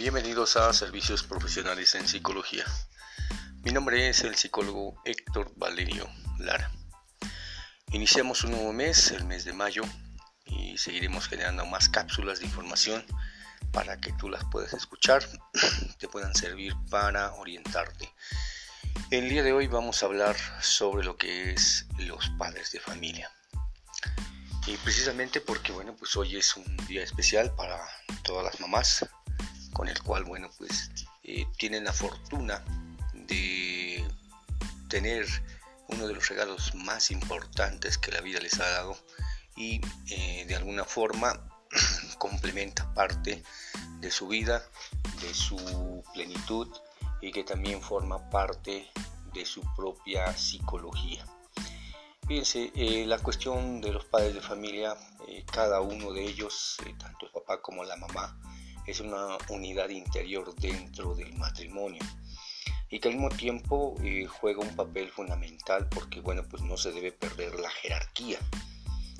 Bienvenidos a Servicios Profesionales en Psicología. Mi nombre es el psicólogo Héctor Valerio Lara. Iniciamos un nuevo mes, el mes de mayo, y seguiremos generando más cápsulas de información para que tú las puedas escuchar, te puedan servir para orientarte. El día de hoy vamos a hablar sobre lo que es los padres de familia. Y precisamente porque, bueno, pues hoy es un día especial para todas las mamás, con el cual, bueno, pues eh, tienen la fortuna de tener uno de los regalos más importantes que la vida les ha dado y eh, de alguna forma complementa parte de su vida, de su plenitud y que también forma parte de su propia psicología. Fíjense, eh, la cuestión de los padres de familia, cada uno de ellos, tanto el papá como la mamá, es una unidad interior dentro del matrimonio. Y que al mismo tiempo eh, juega un papel fundamental porque bueno pues no se debe perder la jerarquía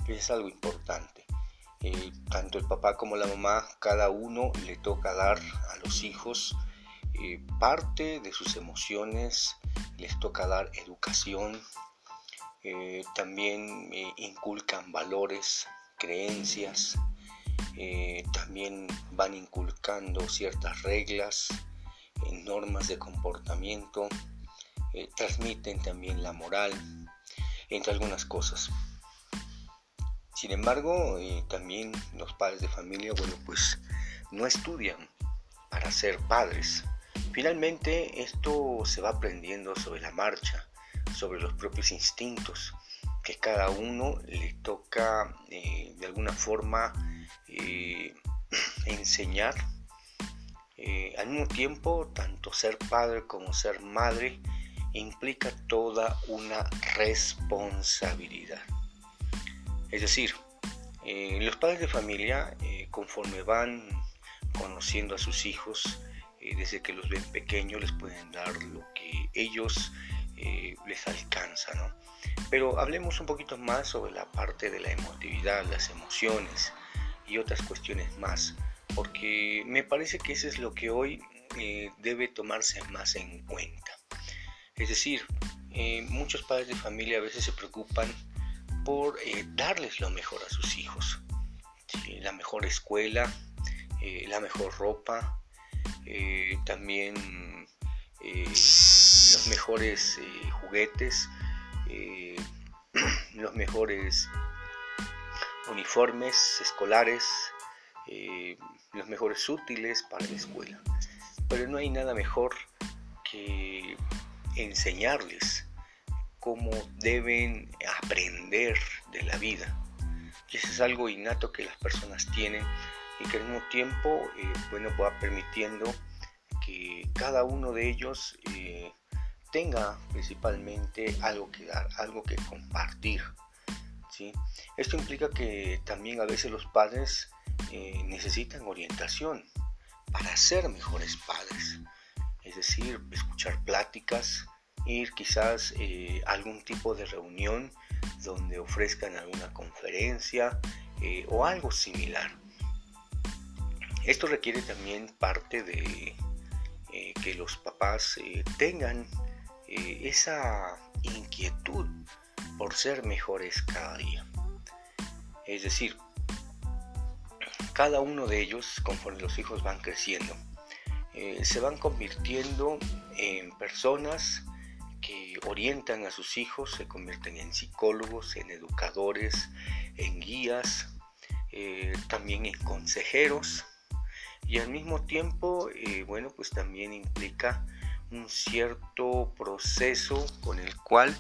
es algo importante. Eh, tanto el papá como la mamá cada uno le toca dar a los hijos eh, parte de sus emociones les toca dar educación también inculcan valores creencias eh, también van inculcando ciertas reglas, eh, normas de comportamiento, eh, transmiten también la moral, entre algunas cosas. Sin embargo, también los padres de familia, bueno, pues no estudian para ser padres. Finalmente, esto se va aprendiendo sobre la marcha, sobre los propios instintos, que cada uno le toca de alguna forma eh, enseñar. Eh, al mismo tiempo, tanto ser padre como ser madre implica toda una responsabilidad. Es decir, eh, los padres de familia, conforme van conociendo a sus hijos, desde que los ven pequeños, les pueden dar lo que ellos les alcanza. Pero hablemos un poquito más sobre la parte de la emotividad, las emociones, y otras cuestiones más, porque me parece que eso es lo que hoy eh, debe tomarse más en cuenta. Es decir, eh, muchos padres de familia a veces se preocupan por eh, darles lo mejor a sus hijos, la mejor escuela, la mejor ropa, también los mejores juguetes, los mejores uniformes escolares, eh, los mejores útiles para la escuela. Pero no hay nada mejor que enseñarles cómo deben aprender de la vida. Y eso es algo innato que las personas tienen y que al mismo tiempo eh, bueno, va permitiendo que cada uno de ellos eh, tenga principalmente algo que dar, algo que compartir. Esto implica que también a veces los padres eh, necesitan orientación para ser mejores padres. Es decir, escuchar pláticas, ir quizás eh, a algún tipo de reunión donde ofrezcan alguna conferencia eh, o algo similar. Esto requiere también parte de que los papás tengan esa inquietud por ser mejores cada día. Es decir, cada uno de ellos, conforme los hijos van creciendo, eh, se van convirtiendo en personas que orientan a sus hijos, se convierten en psicólogos, en educadores, en guías, eh, también en consejeros y al mismo tiempo, eh, bueno, pues también implica un cierto proceso con el cual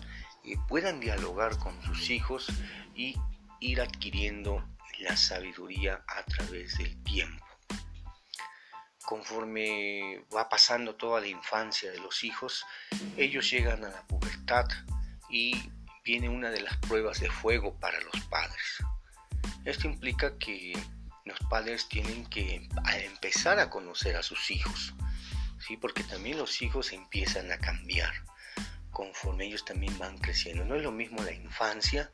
puedan dialogar con sus hijos y ir adquiriendo la sabiduría a través del tiempo. Conforme va pasando toda la infancia de los hijos, ellos llegan a la pubertad y viene una de las pruebas de fuego para los padres. Esto implica que los padres tienen que empezar a conocer a sus hijos, ¿sí? porque también los hijos empiezan a cambiar conforme ellos también van creciendo. No es lo mismo la infancia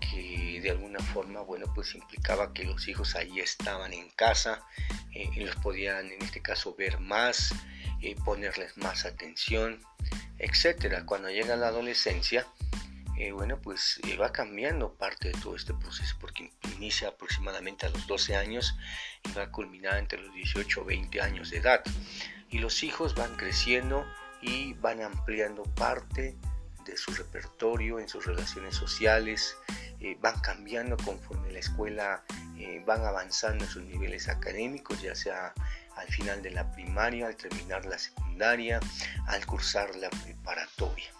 que de alguna forma, bueno, pues implicaba que los hijos ahí estaban en casa eh, y los podían en este caso ver más, eh, ponerles más atención, etcétera. Cuando llega la adolescencia, eh, bueno, pues va cambiando parte de todo este proceso porque inicia aproximadamente a los 12 años y va a culminar entre los 18 o 20 años de edad. Y los hijos van creciendo y van ampliando parte de su repertorio en sus relaciones sociales, eh, van cambiando conforme la escuela eh, van avanzando en sus niveles académicos, ya sea al final de la primaria, al terminar la secundaria, al cursar la preparatoria.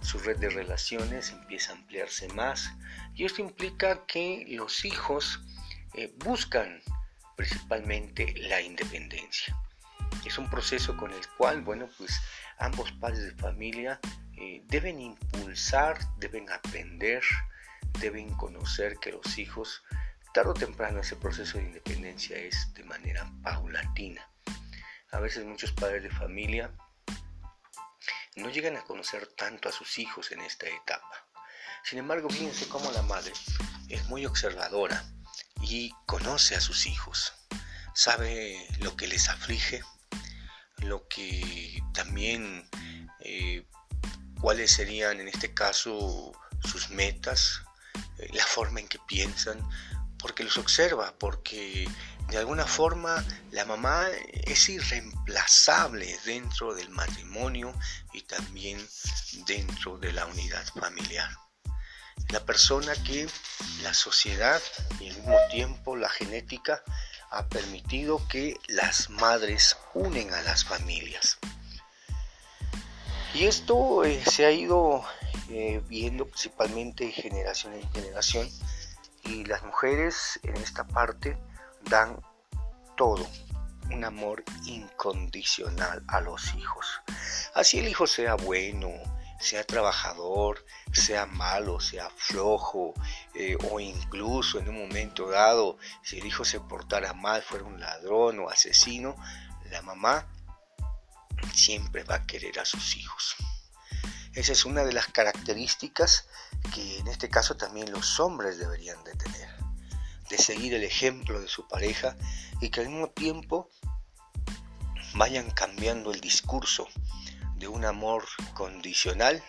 Su red de relaciones empieza a ampliarse más y esto implica que los hijos eh, buscan principalmente la independencia. Es un proceso con el cual, bueno, pues ambos padres de familia eh, deben impulsar, deben aprender, deben conocer que los hijos, tarde o temprano ese proceso de independencia es de manera paulatina. A veces muchos padres de familia no llegan a conocer tanto a sus hijos en esta etapa. Sin embargo, fíjense cómo la madre es muy observadora y conoce a sus hijos, sabe lo que les aflige, lo que también eh, cuáles serían en este caso sus metas, eh, la forma en que piensan, porque los observa, porque de alguna forma la mamá es irreemplazable dentro del matrimonio y también dentro de la unidad familiar. La persona que la sociedad y al mismo tiempo la genética ha permitido que las madres unen a las familias. Y esto eh, se ha ido eh, viendo principalmente generación en generación y las mujeres en esta parte dan todo, un amor incondicional a los hijos. Así el hijo sea bueno, sea trabajador, sea malo, sea flojo, eh, o incluso en un momento dado, si el hijo se portara mal, fuera un ladrón o asesino, la mamá siempre va a querer a sus hijos. Esa es una de las características que en este caso también los hombres deberían de tener, de seguir el ejemplo de su pareja y que al mismo tiempo vayan cambiando el discurso de un amor condicional,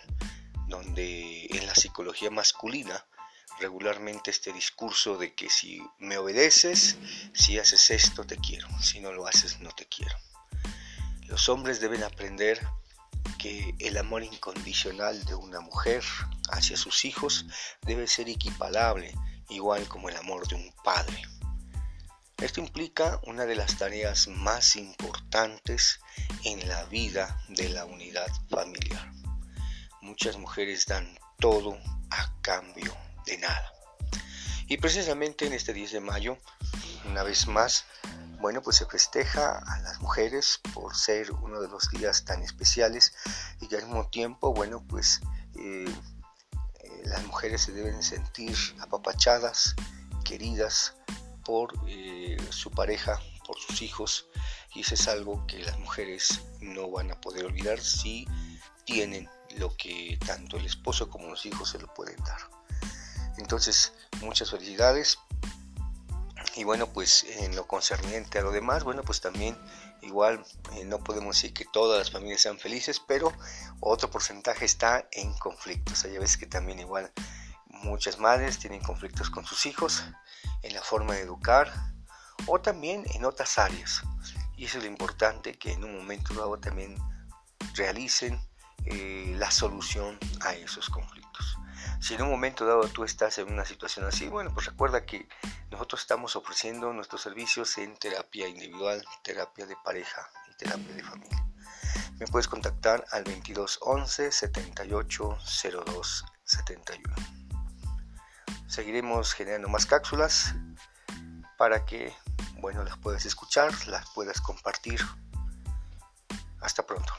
donde en la psicología masculina regularmente este discurso de que si me obedeces, si haces esto, te quiero, si no lo haces, no te quiero. Los hombres deben aprender que el amor incondicional de una mujer hacia sus hijos debe ser equiparable, igual como el amor de un padre. Esto implica una de las tareas más importantes en la vida de la unidad familiar. Muchas mujeres dan todo a cambio de nada. Y precisamente en este 10 de mayo, una vez más, bueno, pues se festeja a las mujeres por ser uno de los días tan especiales y que al mismo tiempo, bueno, pues eh, eh, las mujeres se deben sentir apapachadas, queridas por eh, su pareja, por sus hijos, y eso es algo que las mujeres no van a poder olvidar si tienen lo que tanto el esposo como los hijos se lo pueden dar. Entonces, muchas felicidades y bueno, pues en lo concerniente a lo demás, bueno, pues también igual eh, no podemos decir que todas las familias sean felices, pero otro porcentaje está en conflictos. Hay veces que también igual muchas madres tienen conflictos con sus hijos en la forma de educar o también en otras áreas. Y eso es lo importante, que en un momento dado también realicen eh, la solución a esos conflictos. Si en un momento dado tú estás en una situación así, bueno, pues recuerda que nosotros estamos ofreciendo nuestros servicios en terapia individual, terapia de pareja y terapia de familia. Me puedes contactar al 2211 78 02 71. Seguiremos generando más cápsulas para que, bueno, las puedas escuchar, las puedas compartir. Hasta pronto.